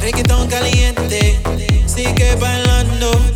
reggaetón caliente, sigue bailando.